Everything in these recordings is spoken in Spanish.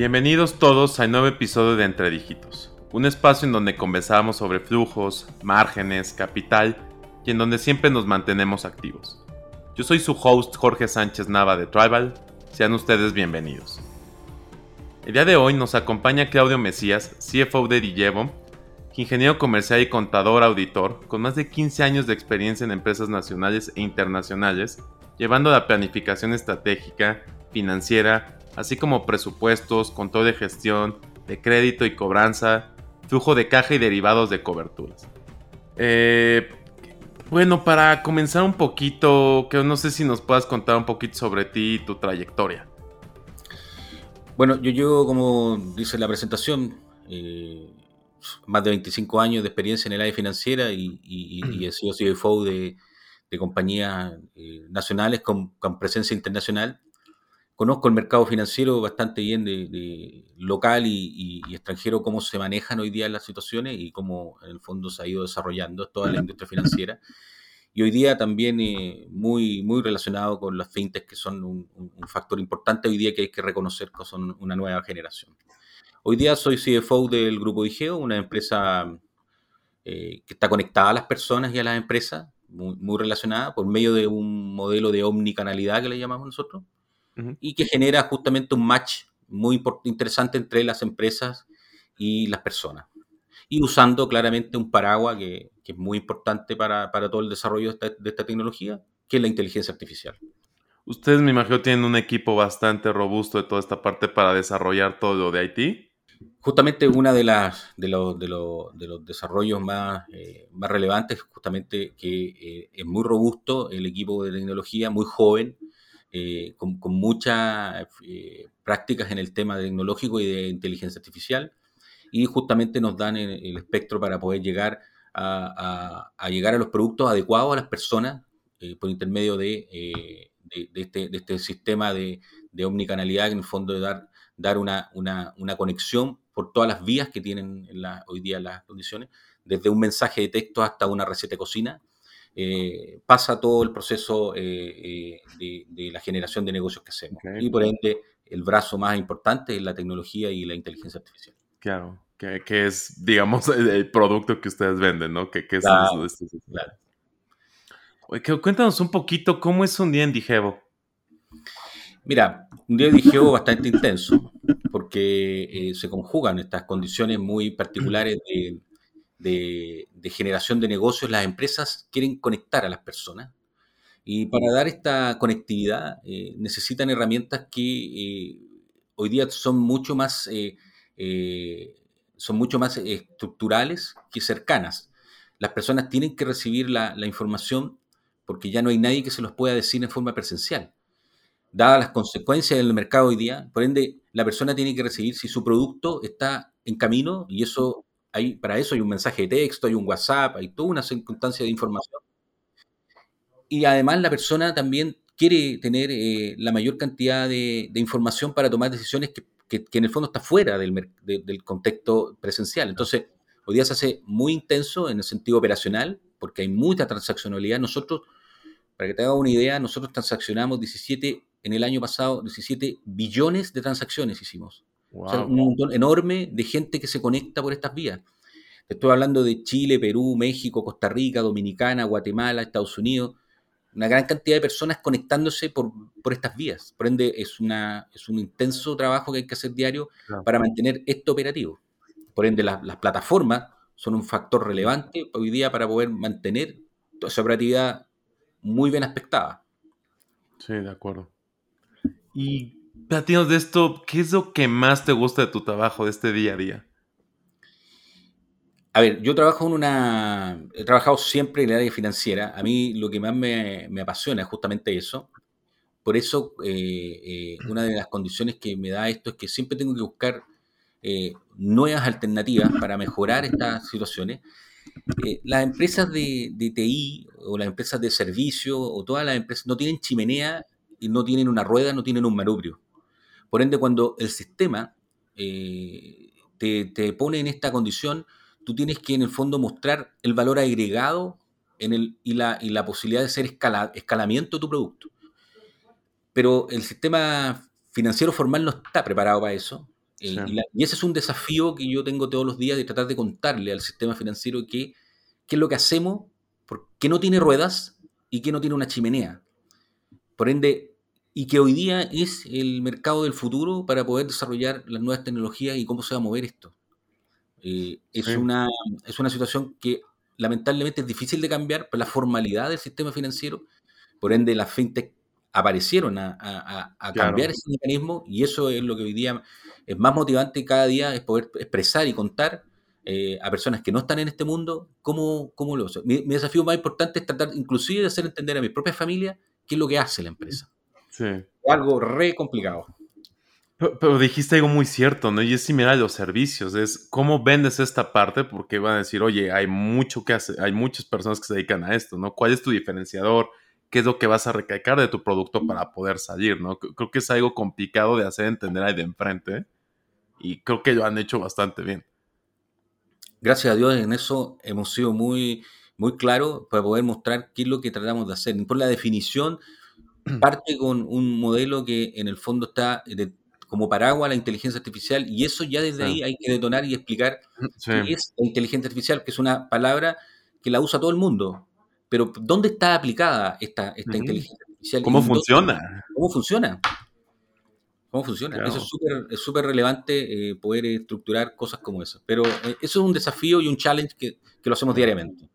Bienvenidos todos al nuevo episodio de Entre Dígitos, un espacio en donde conversamos sobre flujos, márgenes, capital y en donde siempre nos mantenemos activos. Yo soy su host Jorge Sánchez Nava de Tribal, sean ustedes bienvenidos. El día de hoy nos acompaña Claudio Mesías, CFO de Dillevo, ingeniero comercial y contador auditor, con más de 15 años de experiencia en empresas nacionales e internacionales, llevando la planificación estratégica, financiera, así como presupuestos, control de gestión, de crédito y cobranza, flujo de caja y derivados de coberturas. Eh, bueno, para comenzar un poquito, que no sé si nos puedas contar un poquito sobre ti y tu trayectoria. Bueno, yo llevo, como dice la presentación, eh, más de 25 años de experiencia en el área financiera y, he sido CFO de, compañías eh, nacionales con, presencia internacional. Conozco el mercado financiero bastante bien de, local y, extranjero, cómo se manejan hoy día las situaciones y cómo en el fondo se ha ido desarrollando toda la industria financiera. Y hoy día también eh, muy, muy relacionado con las fintechs, que son un, un factor importante hoy día que hay que reconocer que son una nueva generación. Hoy día soy CFO del Grupo Igeo, una empresa eh, que está conectada a las personas y a las empresas, muy, relacionada por medio de un modelo de omnicanalidad que le llamamos nosotros, y que genera justamente un match muy interesante entre las empresas y las personas. Y usando claramente un paraguas que, es muy importante para, todo el desarrollo de esta, tecnología, que es la inteligencia artificial. Ustedes, me imagino, tienen un equipo bastante robusto de toda esta parte para desarrollar todo lo de IT justamente una de las de, los, de, los, desarrollos más, eh, más relevantes justamente que eh, es muy robusto el equipo de tecnología muy joven eh, con, muchas prácticas en el tema tecnológico y de inteligencia artificial y justamente nos dan el, espectro para poder llegar a, llegar a los productos adecuados a las personas por intermedio de, este, de, este, sistema de, omnicanalidad que en el fondo de dar dar una, una, una conexión por todas las vías que tienen hoy día las condiciones, desde un mensaje de texto hasta una receta de cocina, eh, pasa todo el proceso eh, eh, de, la generación de negocios que hacemos. Y por ende, el brazo más importante es la tecnología y la inteligencia artificial. Claro, que, que es, digamos, el, producto que ustedes venden, ¿no? Que, que es claro, claro. cuéntanos un poquito cómo es un día en Digevo. Mira, un día de bastante intenso, porque eh, se conjugan estas condiciones muy particulares de, generación de negocios. Las empresas quieren conectar a las personas y para dar esta conectividad eh, necesitan herramientas que eh, hoy día son mucho más, son mucho más estructurales que cercanas. Las personas tienen que recibir la, la información porque ya no hay nadie que se los pueda decir en forma presencial dadas las consecuencias del mercado hoy día, por ende, la persona tiene que recibir si su producto está en camino y eso hay, para eso hay un mensaje de texto, hay un WhatsApp, hay toda una circunstancia de información. Y además la persona también quiere tener eh, la mayor cantidad de, información para tomar decisiones que, en el fondo está fuera del, del contexto presencial. Entonces, hoy día se hace muy intenso en el sentido operacional, porque hay mucha transaccionalidad. Nosotros, para que te hagas una idea, nosotros transaccionamos 17 en el año pasado 17 billones de transacciones hicimos. Un montón enorme de gente que se conecta por estas vías. Estoy hablando de Chile, Perú, México, Costa Rica, Dominicana, Guatemala, Estados Unidos. Una gran cantidad de personas conectándose por, estas vías. Por ende, es, una, es un intenso trabajo que hay que hacer diario para mantener esto operativo. Por ende, las plataformas son un factor relevante hoy día para poder mantener toda esa operatividad muy bien aspectada. Sí, de acuerdo. Y platinos de esto, ¿qué es lo que más te gusta de tu trabajo, de este día a día? A ver, yo trabajo en una. He trabajado siempre en el área financiera. A mí lo que más me, apasiona es justamente eso. Por eso, eh, eh, una de las condiciones que me da esto es que siempre tengo que buscar eh, nuevas alternativas para mejorar estas situaciones. las empresas de, de, TI o las empresas de servicio o todas las empresas no tienen chimenea y no tienen una rueda, no tienen un manubrio. Por ende, cuando el sistema eh, te, pone en esta condición, tú tienes que en el fondo mostrar el valor agregado en el, y, la, y la posibilidad de hacer escalamiento de tu producto. Pero el sistema financiero formal no está preparado para eso. y, y, ese es un desafío que yo tengo todos los días de tratar de contarle al sistema financiero que, qué es lo que hacemos, que no tiene ruedas y que no tiene una chimenea. Por ende, y que hoy día es el mercado del futuro para poder desarrollar las nuevas tecnologías y cómo se va a mover esto. Eh, es, una, es una situación que lamentablemente es difícil de cambiar por la formalidad del sistema financiero, por ende las fintech aparecieron a, cambiar ese mecanismo y eso es lo que hoy día es más motivante cada día, es poder expresar y contar eh, a personas que no están en este mundo cómo, cómo lo hacen. Mi, mi, desafío más importante es tratar inclusive de hacer entender a mi propia familia qué es lo que hace la empresa. Sí. Algo re complicado. Pero, dijiste algo muy cierto, ¿no? Y es similar a los servicios, es cómo vendes esta parte, porque van a decir, oye, hay mucho que hacer, hay muchas personas que se dedican a esto, ¿no? ¿Cuál es tu diferenciador? ¿Qué es lo que vas a recalcar de tu producto para poder salir, ¿no? Creo que es algo complicado de hacer entender ahí de enfrente y creo que lo han hecho bastante bien. Gracias a Dios en eso hemos sido muy, muy claros para poder mostrar qué es lo que tratamos de hacer. Por la definición, parte con un modelo que en el fondo está de, como paraguas la inteligencia artificial y eso ya desde ahí hay que detonar y explicar qué es la inteligencia artificial, que es una palabra que la usa todo el mundo. Pero ¿dónde está aplicada esta, esta inteligencia artificial? ¿Cómo funciona? ¿Cómo funciona? ¿Cómo funciona? Eso es súper relevante eh, poder estructurar cosas como esas. Pero eh, eso es un desafío y un challenge que, que lo hacemos diariamente.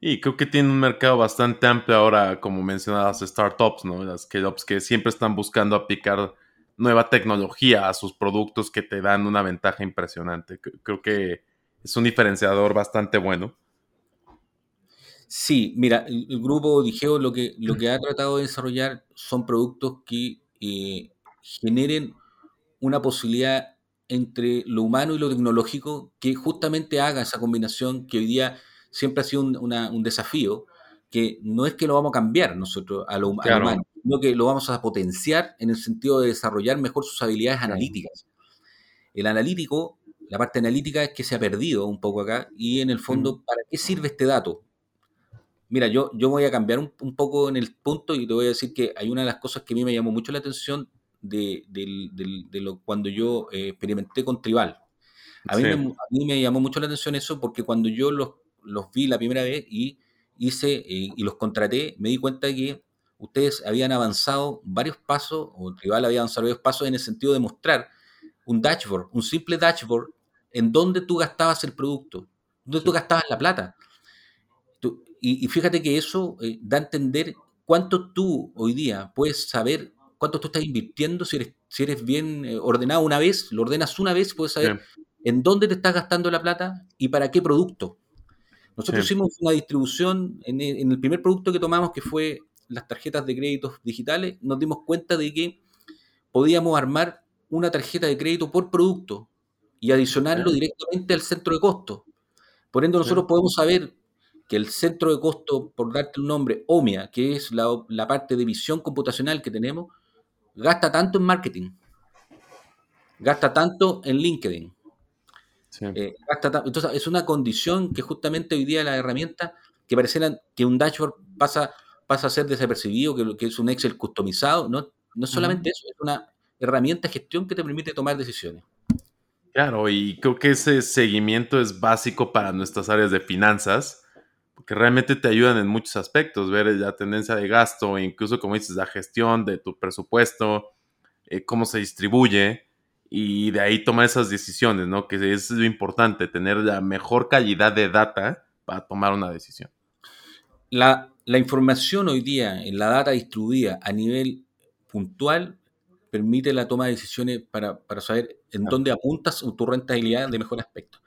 Y creo que tiene un mercado bastante amplio ahora, como mencionabas, startups, ¿no? Las startups que siempre están buscando aplicar nueva tecnología a sus productos que te dan una ventaja impresionante. Creo que es un diferenciador bastante bueno. Sí, mira, el, grupo Digeo lo que, lo que ha tratado de desarrollar son productos que eh, generen una posibilidad entre lo humano y lo tecnológico que justamente haga esa combinación que hoy día siempre ha sido un, desafío, que no es que lo vamos a cambiar nosotros a lo, humano, sino que lo vamos a potenciar en el sentido de desarrollar mejor sus habilidades analíticas. El analítico, la parte analítica es que se ha perdido un poco acá y en el fondo, ¿para qué sirve este dato? Mira, yo, yo voy a cambiar un, poco en el punto y te voy a decir que hay una de las cosas que a mí me llamó mucho la atención de, lo, cuando yo eh, experimenté con Tribal. A mí, me, a mí, me, llamó mucho la atención eso porque cuando yo los, los vi la primera vez y hice eh, y los contraté, me di cuenta que ustedes habían avanzado varios pasos, o Tribal había avanzado varios pasos en el sentido de mostrar un dashboard, un simple dashboard, en donde tú gastabas el producto, donde tú gastabas la plata. y, fíjate que eso eh, da a entender cuánto tú hoy día puedes saber, cuánto tú estás invirtiendo, si eres, si eres bien eh, ordenado una vez, lo ordenas una vez, puedes saber en dónde te estás gastando la plata y para qué producto. Nosotros hicimos una distribución en el, primer producto que tomamos, que fue las tarjetas de créditos digitales, nos dimos cuenta de que podíamos armar una tarjeta de crédito por producto y adicionarlo directamente al centro de costo. Por ende, nosotros podemos saber que el centro de costo, por darte un nombre, OMIA, que es la, la parte de visión computacional que tenemos, gasta tanto en marketing, gasta tanto en LinkedIn, eh, entonces, es una condición que justamente hoy día la herramienta, que pareciera que un dashboard pasa, pasa a ser desapercibido, que, que es un Excel customizado, no, no solamente eso, es una herramienta de gestión que te permite tomar decisiones. Claro, y creo que ese seguimiento es básico para nuestras áreas de finanzas, porque realmente te ayudan en muchos aspectos, ver la tendencia de gasto, incluso como dices, la gestión de tu presupuesto, eh, cómo se distribuye, y de ahí tomar esas decisiones, ¿no? Que es lo importante, tener la mejor calidad de data para tomar una decisión. La, información hoy día en la data distribuida a nivel puntual permite la toma de decisiones para, saber en dónde apuntas tu rentabilidad de mejor aspecto.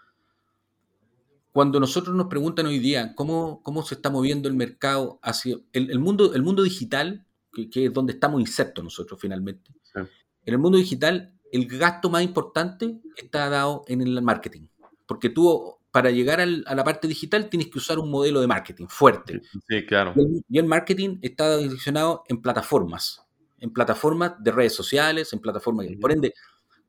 Cuando nosotros nos preguntan hoy día cómo, cómo se está moviendo el mercado hacia el, mundo, el mundo digital, que, es donde estamos insertos nosotros finalmente, en el mundo digital el gasto más importante está dado en el marketing. Porque tú, para llegar a la parte digital, tienes que usar un modelo de marketing fuerte. Sí, claro. Y el, marketing está direccionado en plataformas, en plataformas de redes sociales, en plataformas. Por ende,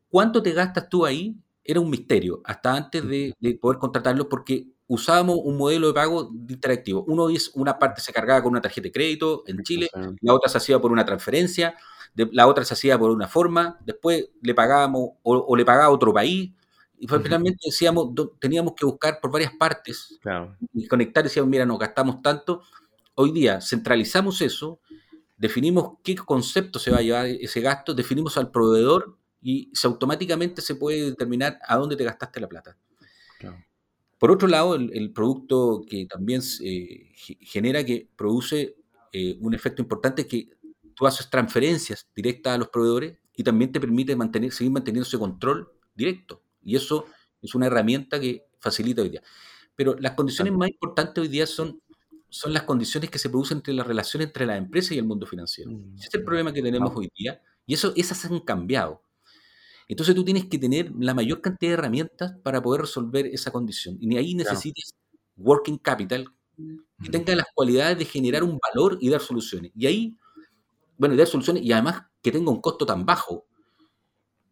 ¿cuánto te gastas tú ahí? Era un misterio, hasta antes de, poder contratarlos, porque usábamos un modelo de pago interactivo. Uno es una parte se cargaba con una tarjeta de crédito en Chile, la otra se hacía por una transferencia, la otra se hacía por una forma, después le pagábamos o, le pagaba otro país, y finalmente decíamos, teníamos que buscar por varias partes y conectar, decíamos, mira, nos gastamos tanto. Hoy día centralizamos eso, definimos qué concepto se va a llevar ese gasto, definimos al proveedor y se, automáticamente se puede determinar a dónde te gastaste la plata. Por otro lado, el, producto que también eh, genera, que produce eh, un efecto importante que tú haces transferencias directas a los proveedores y también te permite mantener, seguir manteniendo ese control directo. Y eso es una herramienta que facilita hoy día. Pero las condiciones más importantes hoy día son, son las condiciones que se producen entre la relación entre la empresa y el mundo financiero. Mm, ese es el problema que tenemos hoy día y eso, esas han cambiado. Entonces tú tienes que tener la mayor cantidad de herramientas para poder resolver esa condición. Y ahí necesitas working capital que tenga las cualidades de generar un valor y dar soluciones. Y ahí, bueno, y dar soluciones y además que tenga un costo tan bajo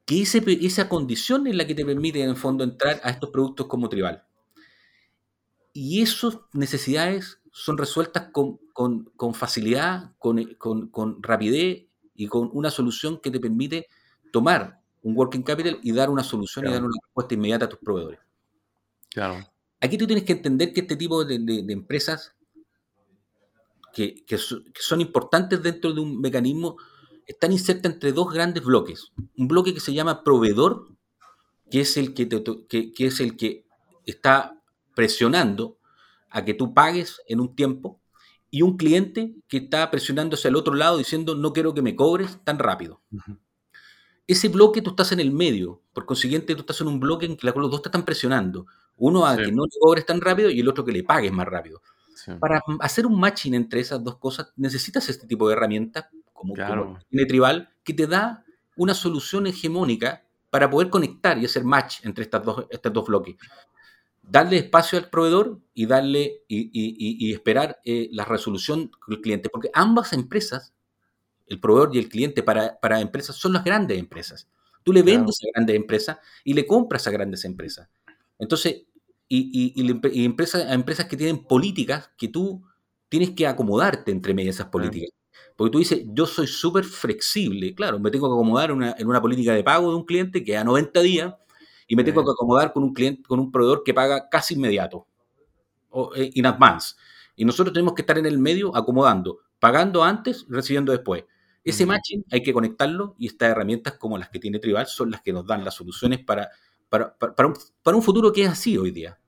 que esa condición es la que te permite en el fondo entrar a estos productos como tribal. Y esas necesidades son resueltas con, facilidad, con, rapidez y con una solución que te permite tomar un working capital y dar una solución y dar una respuesta inmediata a tus proveedores. Claro. Aquí tú tienes que entender que este tipo de, empresas que, son importantes dentro de un mecanismo están insertas entre dos grandes bloques. Un bloque que se llama proveedor, que es el que, que, es el que está presionando a que tú pagues en un tiempo, y un cliente que está presionándose al otro lado diciendo no quiero que me cobres tan rápido. Ese bloque tú estás en el medio, por consiguiente tú estás en un bloque en que los dos te están presionando. Uno a que no le cobres tan rápido y el otro que le pagues más rápido. Para hacer un matching entre esas dos cosas necesitas este tipo de herramientas como, claro. tribal, que te da una solución hegemónica para poder conectar y hacer match entre estas dos, estos dos bloques. Darle espacio al proveedor y darle y, esperar eh, la resolución del cliente, porque ambas empresas, el proveedor y el cliente para, para empresas, son las grandes empresas. Tú le vendes a grandes empresas y le compras a grandes empresas. Entonces, y, y, empresas, a empresas que tienen políticas que tú tienes que acomodarte entre medio de esas políticas. Porque tú dices, yo soy súper flexible, claro, me tengo que acomodar en una política de pago de un cliente que a 90 días y me tengo que acomodar con un cliente, con un proveedor que paga casi inmediato, o eh, in advance. Y nosotros tenemos que estar en el medio acomodando, pagando antes, recibiendo después. Ese matching hay que conectarlo y estas herramientas como las que tiene Tribal son las que nos dan las soluciones para, para, un, para un futuro que es así hoy día.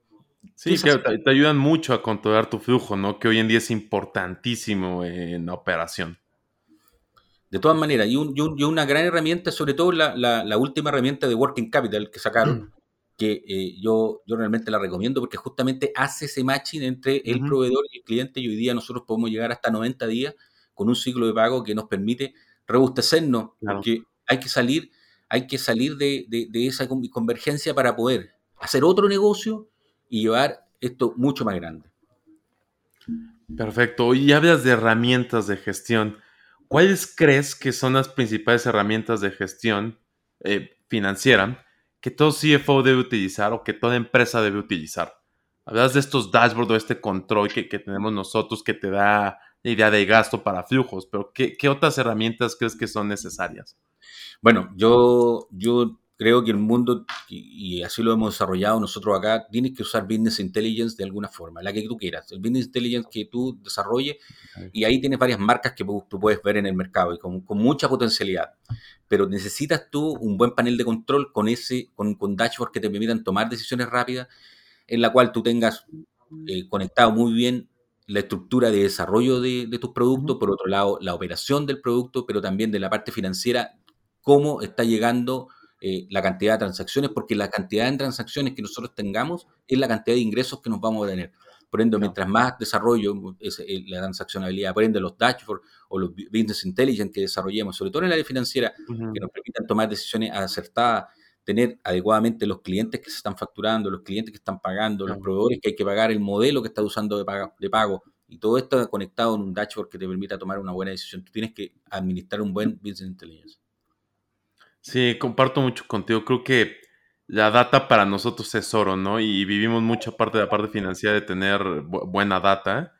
Sí, que te, ayudan mucho a controlar tu flujo, ¿no? Que hoy en día es importantísimo en la operación. De todas maneras, y, una gran herramienta, sobre todo la, última herramienta de Working Capital que sacaron, mm. que eh, yo, yo realmente la recomiendo porque justamente hace ese matching entre el proveedor y el cliente y hoy día nosotros podemos llegar hasta 90 días con un ciclo de pago que nos permite robustecernos, porque hay que salir, hay que salir de, de esa convergencia para poder hacer otro negocio y llevar esto mucho más grande. Perfecto. Y hablas de herramientas de gestión. ¿Cuáles crees que son las principales herramientas de gestión eh, financiera que todo CFO debe utilizar o que toda empresa debe utilizar? Hablas de estos dashboards o este control que, tenemos nosotros que te da la idea de gasto para flujos, pero ¿qué, ¿qué, otras herramientas crees que son necesarias? Bueno, yo, yo creo que el mundo, y así lo hemos desarrollado nosotros acá, tienes que usar Business Intelligence de alguna forma, la que tú quieras, el Business Intelligence que tú desarrolles, y ahí tienes varias marcas que tú puedes ver en el mercado y con, mucha potencialidad. Pero necesitas tú un buen panel de control con ese, con, con dashboards que te permitan tomar decisiones rápidas, en la cual tú tengas eh, conectado muy bien la estructura de desarrollo de, de tus productos, por otro lado, la operación del producto, pero también de la parte financiera, cómo está llegando eh, la cantidad de transacciones, porque la cantidad de transacciones que nosotros tengamos es la cantidad de ingresos que nos vamos a tener. Por ende, mientras más desarrollo es, eh, la transaccionalidad, por ende, los dashboards o los business intelligence que desarrollemos, sobre todo en el área financiera, que nos permitan tomar decisiones acertadas, tener adecuadamente los clientes que se están facturando, los clientes que están pagando, los proveedores que hay que pagar, el modelo que está usando de pago, de pago, y todo esto conectado en un dashboard que te permita tomar una buena decisión. Tú tienes que administrar un buen business intelligence. Sí, comparto mucho contigo. Creo que la data para nosotros es oro, ¿no? Y vivimos mucha parte de la parte financiera de tener buena data.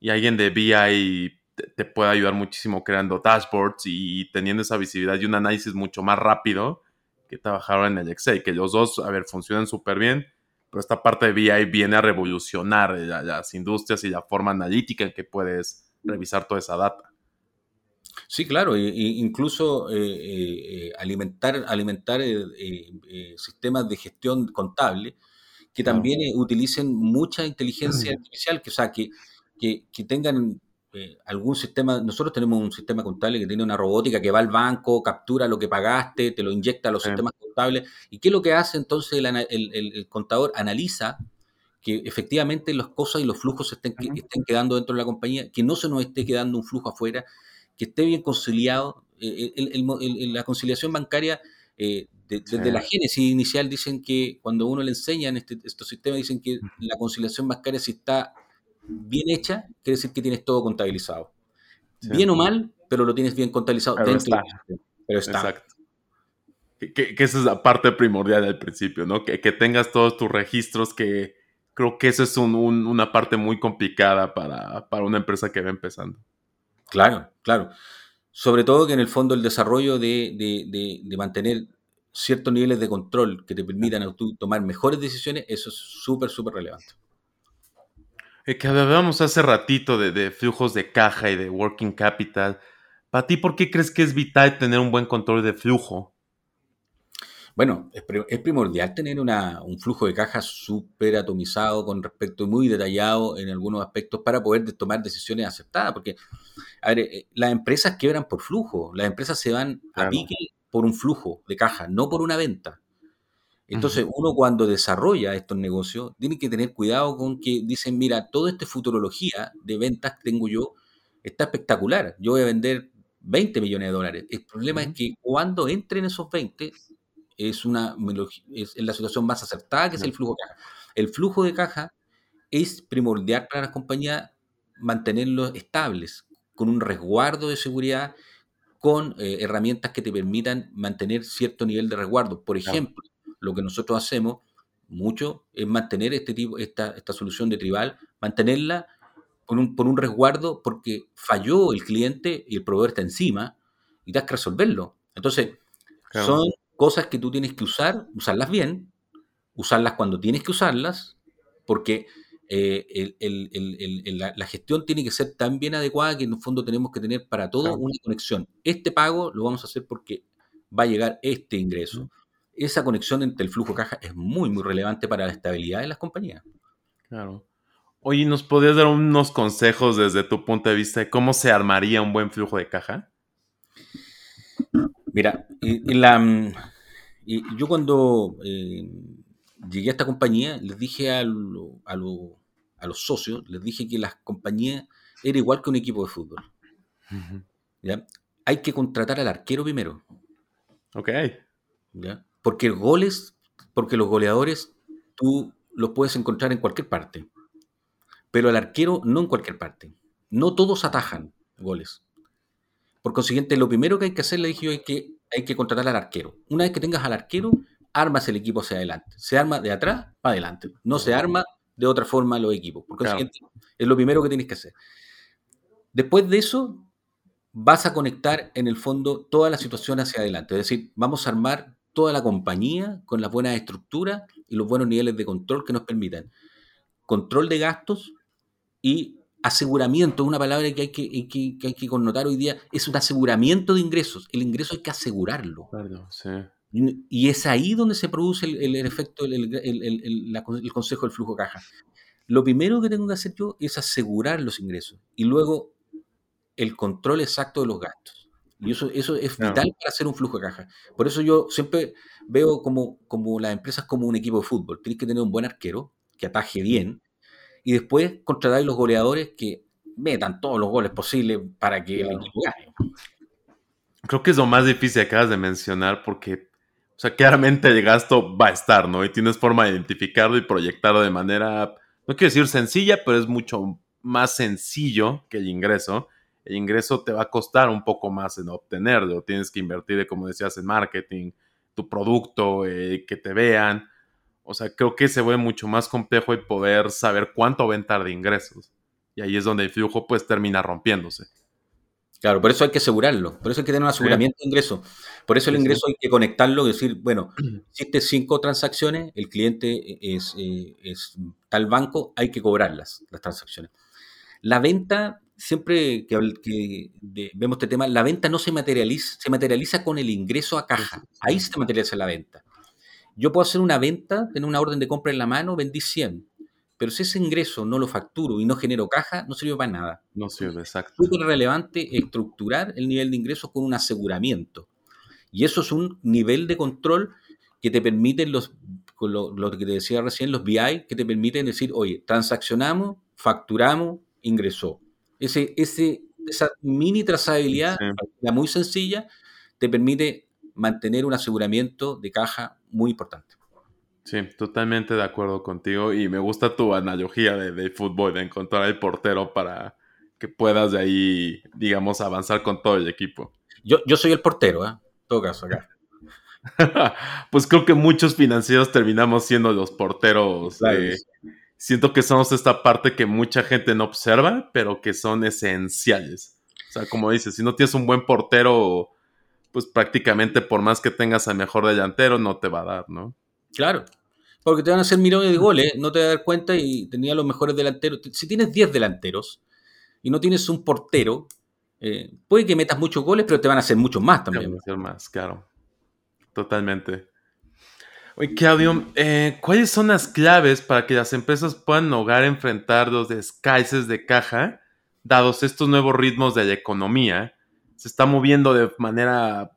Y alguien de BI te, puede ayudar muchísimo creando dashboards y, teniendo esa visibilidad y un análisis mucho más rápido que trabajar en el Excel, que los dos, a ver, funcionan súper bien, pero esta parte de BI viene a revolucionar las industrias y la forma analítica en que puedes revisar toda esa data. Sí, claro, incluso eh, eh, alimentar, alimentar eh, sistemas de gestión contable que también utilicen mucha inteligencia artificial, que, o sea, que, que tengan eh, algún sistema, nosotros tenemos un sistema contable que tiene una robótica que va al banco, captura lo que pagaste, te lo inyecta a los sistemas contables. ¿Y qué es lo que hace entonces el, contador? Analiza que efectivamente las cosas y los flujos estén, estén, quedando dentro de la compañía, que no se nos esté quedando un flujo afuera, que esté bien conciliado. Eh, la conciliación bancaria, eh, desde la génesis inicial, dicen que cuando uno le enseña en este, estos sistemas, dicen que la conciliación bancaria si está bien hecha, quiere decir que tienes todo contabilizado. Bien o mal, pero lo tienes bien contabilizado pero está. pero está. Exacto. Que, esa es la parte primordial del principio, ¿no? Que, tengas todos tus registros, que creo que eso es una parte muy complicada para, una empresa que va empezando. Claro, claro. Sobre todo que en el fondo el desarrollo de, de mantener ciertos niveles de control que te permitan tomar mejores decisiones, eso es súper, súper relevante. Eh, que hablábamos hace ratito de, flujos de caja y de working capital. Para ti, ¿por qué crees que es vital tener un buen control de flujo? Bueno, es, primordial tener un flujo de caja súper atomizado con respecto muy detallado en algunos aspectos para poder tomar decisiones aceptadas. Porque, a ver, eh, las empresas quebran por flujo, las empresas se van a pique por un flujo de caja, no por una venta. Entonces, uno cuando desarrolla estos negocios, tiene que tener cuidado con que dicen, mira, toda esta futurología de ventas que tengo yo está espectacular. Yo voy a vender 20 millones de dólares. El problema es que cuando entren esos 20, es, una, es la situación más acertada que es el flujo de caja. El flujo de caja es primordial para las compañías mantenerlos estables, con un resguardo de seguridad, con eh, herramientas que te permitan mantener cierto nivel de resguardo. Por ejemplo, lo que nosotros hacemos mucho es mantener este tipo, esta, esta solución de tribal, mantenerla por un, por un resguardo porque falló el cliente y el proveedor está encima y tienes que resolverlo. Entonces, son cosas que tú tienes que usar, usarlas bien, usarlas cuando tienes que usarlas, porque eh, la, gestión tiene que ser tan bien adecuada que en el fondo tenemos que tener para todo una conexión. Este pago lo vamos a hacer porque va a llegar este ingreso esa conexión entre el flujo de caja es muy, muy relevante para la estabilidad de las compañías. Claro. Oye, ¿nos podrías dar unos consejos desde tu punto de vista de cómo se armaría un buen flujo de caja? Mira, la, yo cuando eh, llegué a esta compañía, les dije a, a, los socios, les dije que las compañías era igual que un equipo de fútbol. Hay que contratar al arquero primero. Ok. ¿ya? Porque goles, porque los goleadores tú los puedes encontrar en cualquier parte. Pero al arquero no en cualquier parte. No todos atajan goles. Por consiguiente, lo primero que hay que hacer, le dije yo, es que hay que contratar al arquero. Una vez que tengas al arquero, armas el equipo hacia adelante. Se arma de atrás para adelante. No se arma de otra forma los equipos. Por consiguiente, es lo primero que tienes que hacer. Después de eso, vas a conectar en el fondo toda la situación hacia adelante. Es decir, vamos a armar toda la compañía con las buenas estructuras y los buenos niveles de control que nos permitan. Control de gastos y aseguramiento, una palabra que hay que, hay que connotar hoy día, es un aseguramiento de ingresos. El ingreso hay que asegurarlo. Y es ahí donde se produce el, efecto, el, consejo del flujo de caja. Lo primero que tengo que hacer yo es asegurar los ingresos y luego el control exacto de los gastos. Y eso, eso es vital para hacer un flujo de caja. Por eso yo siempre veo como, como las empresas como un equipo de fútbol. Tienes que tener un buen arquero que ataje bien y después contratar a los goleadores que metan todos los goles posibles para que el equipo gane. Creo que es lo más difícil que acabas de mencionar porque, o sea, claramente el gasto va a estar, ¿no? Y tienes forma de identificarlo y proyectarlo de manera, no quiero decir sencilla, pero es mucho más sencillo que el ingreso el ingreso te va a costar un poco más en obtenerlo. Tienes que invertir, como decías, en marketing, tu producto, eh, que te vean. O sea, creo que se ve mucho más complejo el poder saber cuánto ventar de ingresos. Y ahí es donde el flujo pues termina rompiéndose. Claro, por eso hay que asegurarlo, por eso hay que tener un aseguramiento de ingreso. Por eso el ingreso hay que conectarlo y decir, bueno, existe cinco transacciones, el cliente es, eh, es tal banco, hay que cobrarlas, las transacciones. La venta, siempre que, vemos este tema, la venta no se materializa, se materializa con el ingreso a caja. Ahí se materializa la venta. Yo puedo hacer una venta, tener una orden de compra en la mano, vendí 100. Pero si ese ingreso no lo facturo y no genero caja, no sirve para nada. No sirve, exacto. Es súper relevante estructurar el nivel de ingresos con un aseguramiento. Y eso es un nivel de control que te permiten los, lo, lo que te decía recién, los BI, que te permiten decir, oye, transaccionamos, facturamos, ingresó. Ese, ese, esa mini trazabilidad, la muy sencilla, te permite mantener un aseguramiento de caja muy importante. Sí, totalmente de acuerdo contigo y me gusta tu analogía de, fútbol, de encontrar el portero para que puedas de ahí, digamos, avanzar con todo el equipo. Yo, yo soy el portero, ¿eh? En todo caso, acá. pues creo que muchos financieros terminamos siendo los porteros. siento que somos esta parte que mucha gente no observa, pero que son esenciales. O sea, como dices, si no tienes un buen portero, pues prácticamente por más que tengas al mejor delantero, no te va a dar, ¿no? Claro. Porque te van a hacer millones de goles, no te vas a dar cuenta y tenía los mejores delanteros. Si tienes 10 delanteros y no tienes un portero, eh, puede que metas muchos goles, pero te van a hacer muchos más también. Te van a hacer más, claro. Totalmente. Oye, Claudio, eh, ¿cuáles son las claves para que las empresas puedan lograr enfrentar los descalces de caja, dados estos nuevos ritmos de la economía? Se está moviendo de manera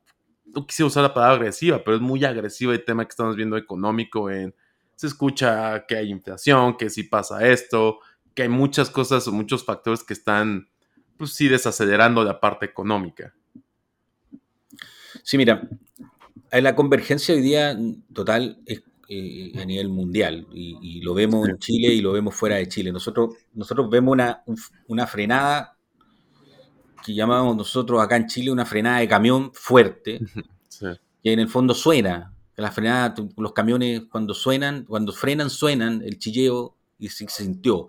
no quisiera usar la palabra agresiva, pero es muy agresivo el tema que estamos viendo económico en se escucha que hay inflación, que si pasa esto, que hay muchas cosas o muchos factores que están, pues sí, desacelerando la parte económica. Sí, mira, la convergencia hoy día total es eh, a nivel mundial y, lo vemos en Chile y lo vemos fuera de Chile. Nosotros, nosotros vemos una, una frenada que llamamos nosotros acá en Chile una frenada de camión fuerte, que en el fondo suena. La frenada, los camiones cuando suenan, cuando frenan, suenan, el chilleo y se, sintió.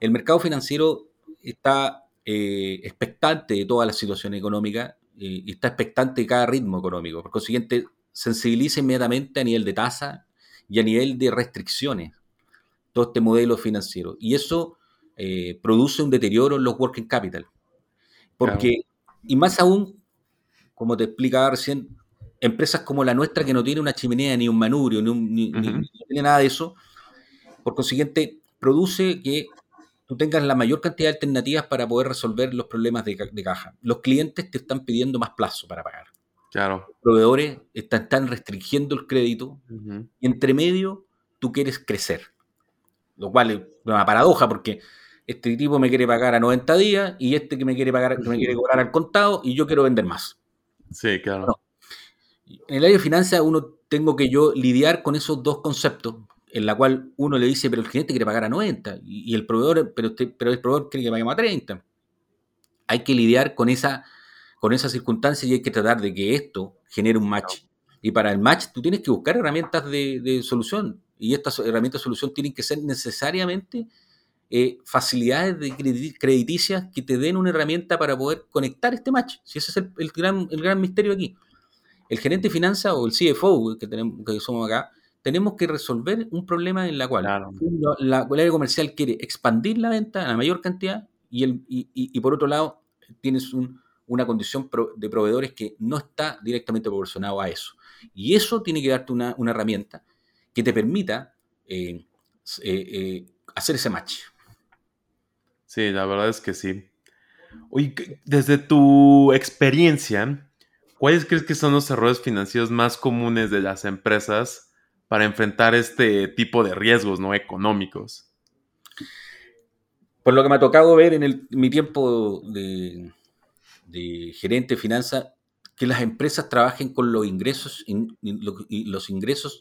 El mercado financiero está eh, expectante de toda la situación económica eh, y está expectante de cada ritmo económico. Por consiguiente, sensibiliza inmediatamente a nivel de tasa y a nivel de restricciones todo este modelo financiero. Y eso eh, produce un deterioro en los working capital. Porque, y más aún, como te explicaba recién, empresas como la nuestra que no tiene una chimenea ni un manubrio, ni, tiene nada de eso, por consiguiente, produce que tú tengas la mayor cantidad de alternativas para poder resolver los problemas de, caja. Los clientes te están pidiendo más plazo para pagar. Claro. Los proveedores están, están, restringiendo el crédito y entre medio tú quieres crecer. Lo cual es una paradoja porque este tipo me quiere pagar a 90 días y este que me quiere pagar, que me quiere cobrar al contado y yo quiero vender más. Sí, claro. en el área de finanzas uno tengo que yo lidiar con esos dos conceptos, en la cual uno le dice, pero el cliente quiere pagar a 90 y, el proveedor, pero, pero el proveedor quiere que paguemos a 30. Hay que lidiar con esa, con esa circunstancia y hay que tratar de que esto genere un match. Y para el match tú tienes que buscar herramientas de, de solución y estas herramientas de solución tienen que ser necesariamente eh, facilidades de crediticias que te den una herramienta para poder conectar este match. Si ese es el, gran, el gran misterio aquí. El gerente de finanzas o el CFO que, tenemos, que somos acá, tenemos que resolver un problema en la cual la, área comercial quiere expandir la venta a la mayor cantidad y, el, y, por otro lado tienes una condición de proveedores que no está directamente proporcionado a eso. Y eso tiene que darte una, herramienta que te permita eh, eh, hacer ese match. Sí, la verdad es que sí. Oye, desde tu experiencia, ¿cuáles crees que son los errores financieros más comunes de las empresas para enfrentar este tipo de riesgos no económicos? Por lo que me ha tocado ver en, mi tiempo de, gerente de finanzas, que las empresas trabajen con los ingresos y los ingresos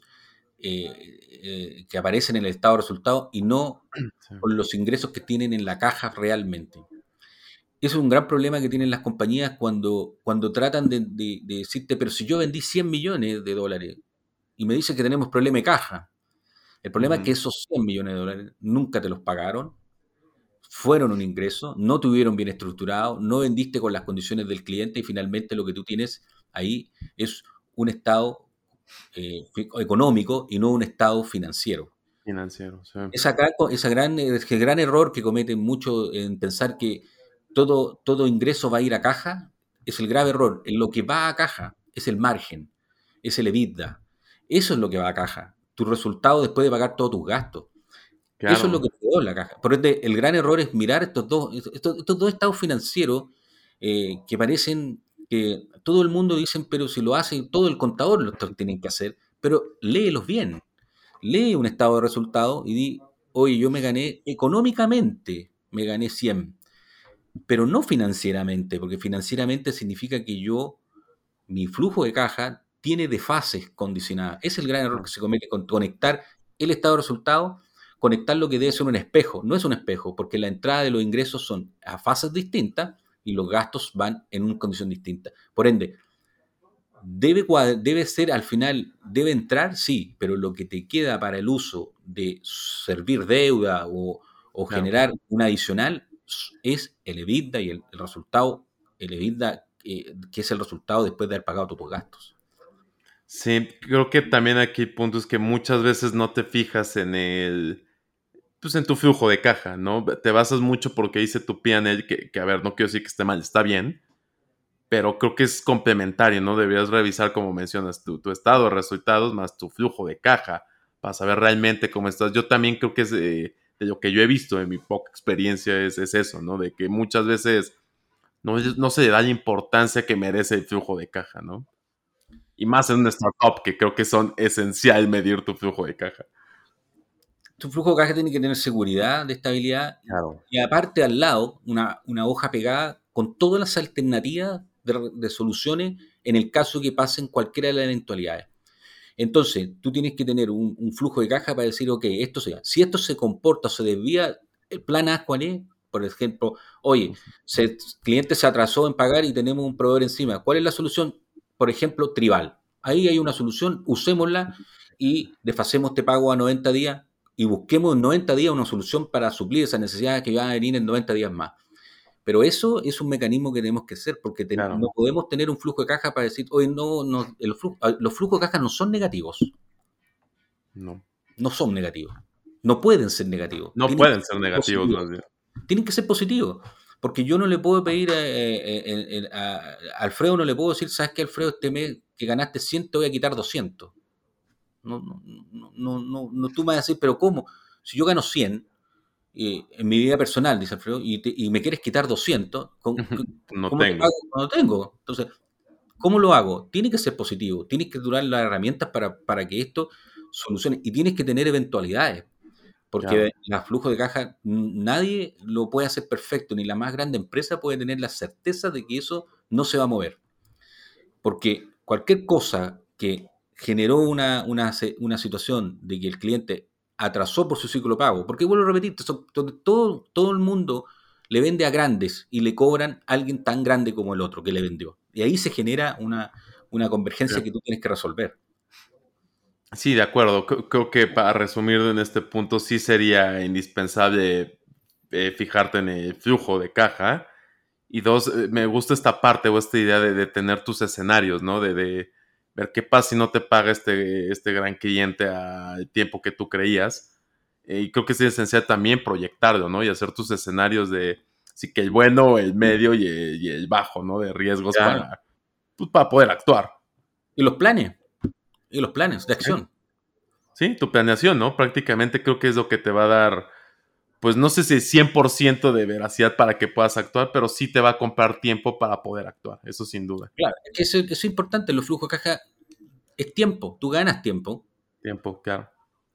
eh, eh, que aparecen en el estado de resultados y no con los ingresos que tienen en la caja realmente. Eso es un gran problema que tienen las compañías cuando, cuando tratan de, decirte, pero si yo vendí 100 millones de dólares y me dice que tenemos problema de caja, el problema es que esos 100 millones de dólares nunca te los pagaron, fueron un ingreso, no tuvieron bien estructurado, no vendiste con las condiciones del cliente y finalmente lo que tú tienes ahí es un estado eh, económico y no un estado financiero. Financiero, sí. Esa, esa gran, ese gran error que cometen mucho en pensar que todo, todo ingreso va a ir a caja es el grave error. Lo que va a caja es el margen, es el EBITDA. Eso es lo que va a caja. Tu resultado después de pagar todos tus gastos. Eso es lo que te la caja. Por ende, el gran error es mirar estos dos, estos, dos estados financieros eh, que parecen que todo el mundo dicen, pero si lo hace, todo el contador lo tienen que hacer, pero léelos bien. Lee un estado de resultado y di, oye, yo me gané económicamente, me gané 100, pero no financieramente, porque financieramente significa que yo, mi flujo de caja tiene desfases condicionadas. Es el gran error que se comete con conectar el estado de resultado conectar lo que debe ser un espejo. No es un espejo, porque la entrada de los ingresos son a fases distintas y los gastos van en una condición distinta. Por ende, debe, debe ser al final, debe entrar, sí, pero lo que te queda para el uso de servir deuda o, generar un adicional es el EBITDA y el, resultado, el EBITDA, eh, que es el resultado después de haber pagado tus gastos. Sí, creo que también aquí el punto es que muchas veces no te fijas en el, pues en tu flujo de caja, ¿no? Te basas mucho porque dice tu PNL, que, que a ver, no quiero decir que esté mal, está bien, pero creo que es complementario, ¿no? Deberías revisar, como mencionas, tu, tu estado de resultados más tu flujo de caja para saber realmente cómo estás. Yo también creo que es de, lo que yo he visto en mi poca experiencia es, es eso, ¿no? De que muchas veces no, no, se le da la importancia que merece el flujo de caja, ¿no? Y más en un startup, que creo que son esencial medir tu flujo de caja tu flujo de caja tiene que tener seguridad, de estabilidad. Y aparte al lado, una, hoja pegada con todas las alternativas de, soluciones en el caso que pasen cualquiera de las eventualidades. Entonces, tú tienes que tener un, flujo de caja para decir, ok, esto sea, si esto se comporta o se desvía, el plan A, ¿cuál es? Por ejemplo, oye, el cliente se atrasó en pagar y tenemos un proveedor encima. ¿Cuál es la solución? Por ejemplo, tribal. Ahí hay una solución, usémosla y desfacemos este pago a 90 días y busquemos en 90 días una solución para suplir esa necesidad que van a venir en 90 días más. Pero eso es un mecanismo que tenemos que hacer, porque no podemos tener un flujo de caja para decir, oye, no, no ah, los flujos de caja no son negativos. No. No son negativos. No pueden ser negativos. No pueden ser negativos. Tienen que ser positivos. Porque yo no le puedo pedir a, Alfredo, no le puedo decir, ¿sabes qué, Alfredo? Este mes que ganaste 100, te voy a quitar 200. No, no, no, no, no, tú me vas a decir, pero ¿cómo? Si yo gano 100 eh, en mi vida personal, dice Alfredo, y, me quieres quitar 200, ¿cómo, no tengo. no tengo? Entonces, ¿cómo lo hago? Tiene que ser positivo, tienes que durar las herramientas para, para que esto solucione y tienes que tener eventualidades. Porque el flujo de caja nadie lo puede hacer perfecto, ni la más grande empresa puede tener la certeza de que eso no se va a mover. Porque cualquier cosa que generó una, una, una, situación de que el cliente atrasó por su ciclo pago, porque vuelvo a repetir, todo, todo el mundo le vende a grandes y le cobran a alguien tan grande como el otro que le vendió. Y ahí se genera una, una convergencia que tú tienes que resolver. Sí, de acuerdo. Creo que para resumir en este punto, sí sería indispensable eh, fijarte en el flujo de caja. Y dos, eh, me gusta esta parte o esta idea de, tener tus escenarios, ¿no? de, ver qué pasa si no te paga este, este gran cliente al tiempo que tú creías. Eh, y creo que es esencial también proyectarlo, ¿no? Y hacer tus escenarios de, sí, que el bueno, el medio y el, bajo, ¿no? De riesgos para, pues, para poder actuar. Y los planes, y los planes de acción. Sí, tu planeación, ¿no? Prácticamente creo que es lo que te va a dar, pues no sé si 100% de veracidad para que puedas actuar, pero sí te va a comprar tiempo para poder actuar, eso sin duda. Claro, eso, eso es importante, los flujos de caja es tiempo, tú ganas tiempo. Tiempo, claro.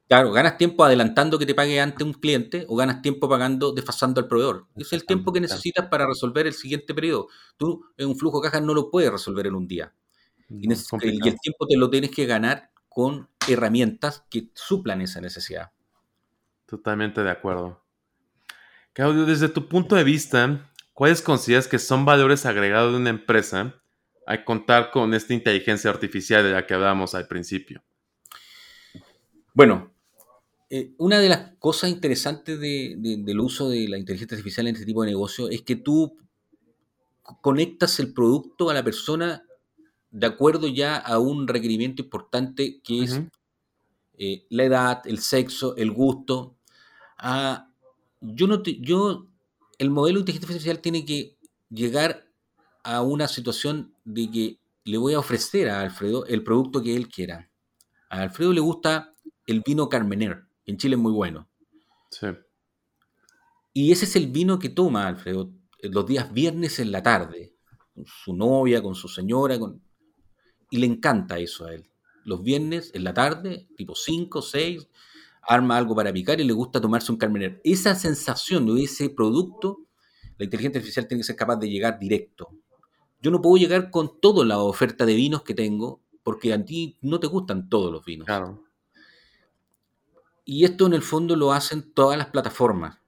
Claro, ganas tiempo adelantando que te pague ante un cliente o ganas tiempo pagando, desfasando al proveedor. Es el tiempo que necesitas para resolver el siguiente periodo. Tú en un flujo de caja no lo puedes resolver en un día. y, y el tiempo te lo tienes que ganar con herramientas que suplan esa necesidad. Totalmente de acuerdo. Claudio, desde tu punto de vista, ¿cuáles consideras que son valores agregados de una empresa al contar con esta inteligencia artificial de la que hablábamos al principio? Bueno, eh, una de las cosas interesantes del uso de la inteligencia artificial en este tipo de negocio es que tú conectas el producto a la persona de acuerdo ya a un requerimiento importante que es eh, la edad, el sexo, el gusto. Ah, yo no yo, el modelo de inteligencia artificial tiene que llegar a una situación de que le voy a ofrecer a Alfredo el producto que él quiera. A Alfredo le gusta el vino Carmener, en Chile es muy bueno. Sí. Y ese es el vino que toma Alfredo los días viernes en la tarde, con su novia, con su señora, con... y le encanta eso a él. Los viernes en la tarde, tipo 5, 6, arma algo para picar y le gusta tomarse un Carmener. Esa sensación de ese producto, la inteligencia artificial tiene que ser capaz de llegar directo. Yo no puedo llegar con toda la oferta de vinos que tengo, porque a ti no te gustan todos los vinos. Claro. Y esto en el fondo lo hacen todas las plataformas.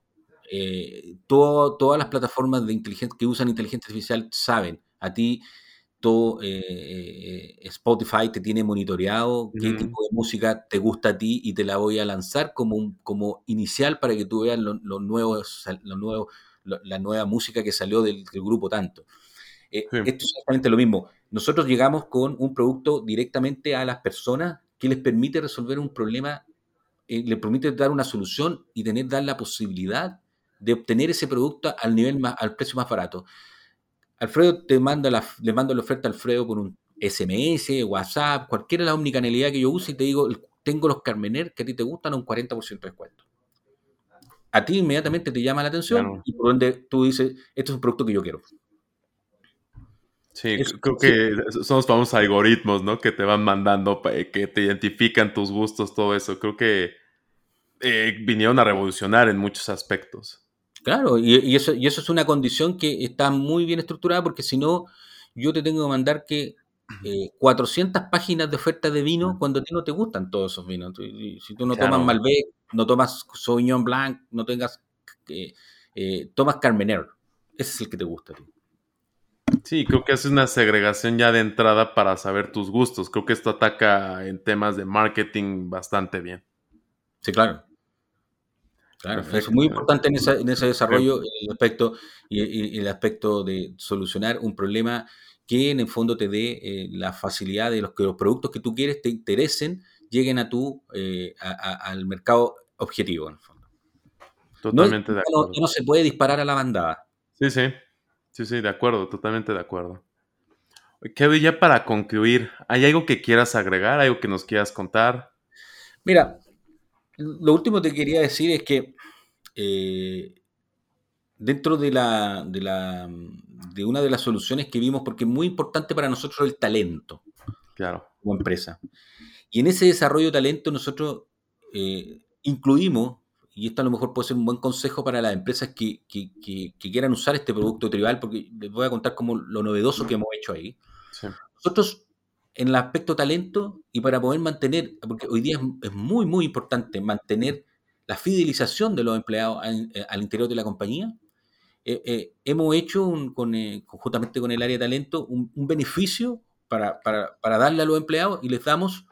Eh, todas las plataformas de inteligencia que usan inteligencia artificial saben. A ti, todo, eh, eh, Spotify te tiene monitoreado qué tipo de música te gusta a ti y te la voy a lanzar como, un, como inicial para que tú veas los nuevos, los nuevos, la nueva música que salió del, grupo tanto. Esto es exactamente lo mismo. Nosotros llegamos con un producto directamente a las personas que les permite resolver un problema eh, le permite dar una solución y tener, dar la posibilidad de obtener ese producto al nivel más, al precio más barato. Alfredo te manda la, le mando la oferta a Alfredo con un SMS, WhatsApp, cualquiera de la omnicanalidad que yo use y te digo, tengo los Carmener que a ti te gustan a un 40% de descuento. A ti inmediatamente te llama la atención y por donde tú dices, este es un producto que yo quiero. Sí, creo que son los famosos algoritmos, ¿no? Que te van mandando, que te identifican tus gustos, todo eso. Creo que eh, vinieron a revolucionar en muchos aspectos. Claro, y, eso, y eso es una condición que está muy bien estructurada porque si no, yo te tengo que mandar que 400 eh, páginas de oferta de vino cuando a ti no te gustan todos esos vinos. Si tú no tomas Malbec, no tomas Sauvignon Blanc, no tengas... Eh, tomas Carmener. Ese es el que te gusta a ti. Sí, creo que es una segregación ya de entrada para saber tus gustos. Creo que esto ataca en temas de marketing bastante bien. Sí, claro. Claro, es muy importante en, ese desarrollo el aspecto y, el aspecto de solucionar un problema que en el fondo te dé eh, la facilidad de los que los productos que tú quieres te interesen, lleguen a tu eh, al mercado objetivo en el fondo. Totalmente de acuerdo. no se puede disparar a la bandada. Sí, sí. Sí, sí, de acuerdo, totalmente de acuerdo. Kevin, ya para concluir, ¿hay algo que quieras agregar, algo que nos quieras contar? Mira, lo último que te quería decir es que eh, dentro de la, de la de una de las soluciones que vimos, porque es muy importante para nosotros el talento, claro, como empresa. Y en ese desarrollo de talento nosotros eh, incluimos y esto a lo mejor puede ser un buen consejo para las empresas que, quieran usar este producto tribal, porque les voy a contar como lo novedoso que hemos hecho ahí. Nosotros, en el aspecto talento, y para poder mantener, porque hoy día es, muy, muy importante mantener la fidelización de los empleados eh, al, interior de la compañía, eh, eh, hemos hecho, un, con, conjuntamente con el área de talento, un, beneficio para, darle a los empleados y les damos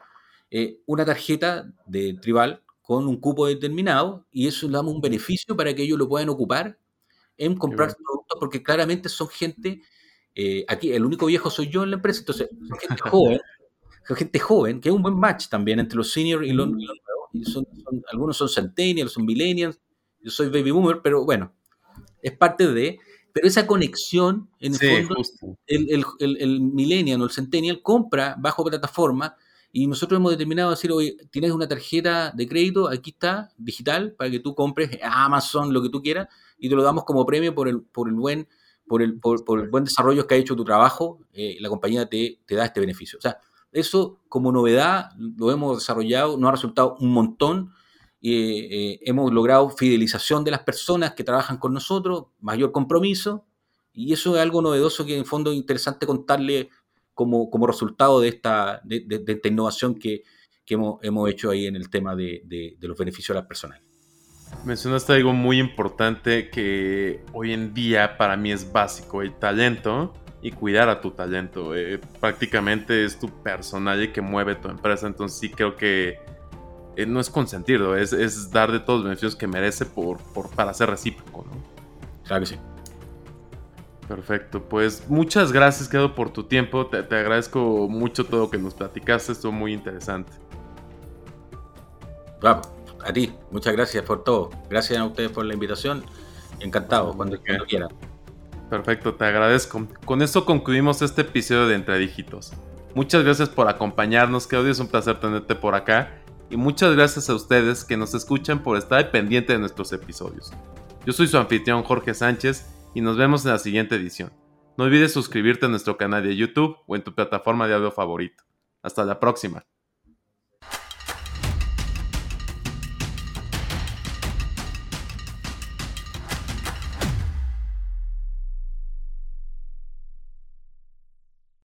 una tarjeta de tribal con un cupo determinado y eso le damos un beneficio para que ellos lo puedan ocupar en comprar productos, porque claramente son gente, eh, aquí el único viejo soy yo en la empresa, entonces gente joven, gente joven, que es un buen match también entre los seniors y los, nuevos. son, algunos son centennials, son millennials, yo soy baby boomer, pero bueno, es parte de... Pero esa conexión, en el fondo, el, el, el, el millennial o el centennial compra bajo plataforma y nosotros hemos determinado decir, oye, tienes una tarjeta de crédito, aquí está, digital, para que tú compres Amazon, lo que tú quieras, y te lo damos como premio por el, por el buen por el, por, el buen desarrollo que ha hecho tu trabajo, eh, la compañía te, te, da este beneficio. O sea, eso como novedad lo hemos desarrollado, nos ha resultado un montón. Eh, hemos logrado fidelización de las personas que trabajan con nosotros, mayor compromiso, y eso es algo novedoso que en fondo es interesante contarle como, como resultado de esta, de, esta innovación que, que hemos, hemos, hecho ahí en el tema de, de, los beneficios a las personas. Mencionaste algo muy importante que hoy en día para mí es básico, el talento y cuidar a tu talento. Eh, prácticamente es tu personal que mueve tu empresa, entonces sí creo que eh, no es consentirlo, es, es, dar de todos los beneficios que merece por, por, para ser recíproco. ¿no? Claro que sí. Perfecto, pues muchas gracias, Quedo, por tu tiempo. Te, te, agradezco mucho todo lo que nos platicaste, estuvo muy interesante. Vamos, a ti, muchas gracias por todo. Gracias a ustedes por la invitación. Encantado, cuando, cuando quieran. Perfecto, te agradezco. Con esto concluimos este episodio de Entre Dígitos. Muchas gracias por acompañarnos, Claudio, es un placer tenerte por acá. Y muchas gracias a ustedes que nos escuchan por estar pendiente de nuestros episodios. Yo soy su anfitrión Jorge Sánchez y nos vemos en la siguiente edición. No olvides suscribirte a nuestro canal de YouTube o en tu plataforma de audio favorito. Hasta la próxima.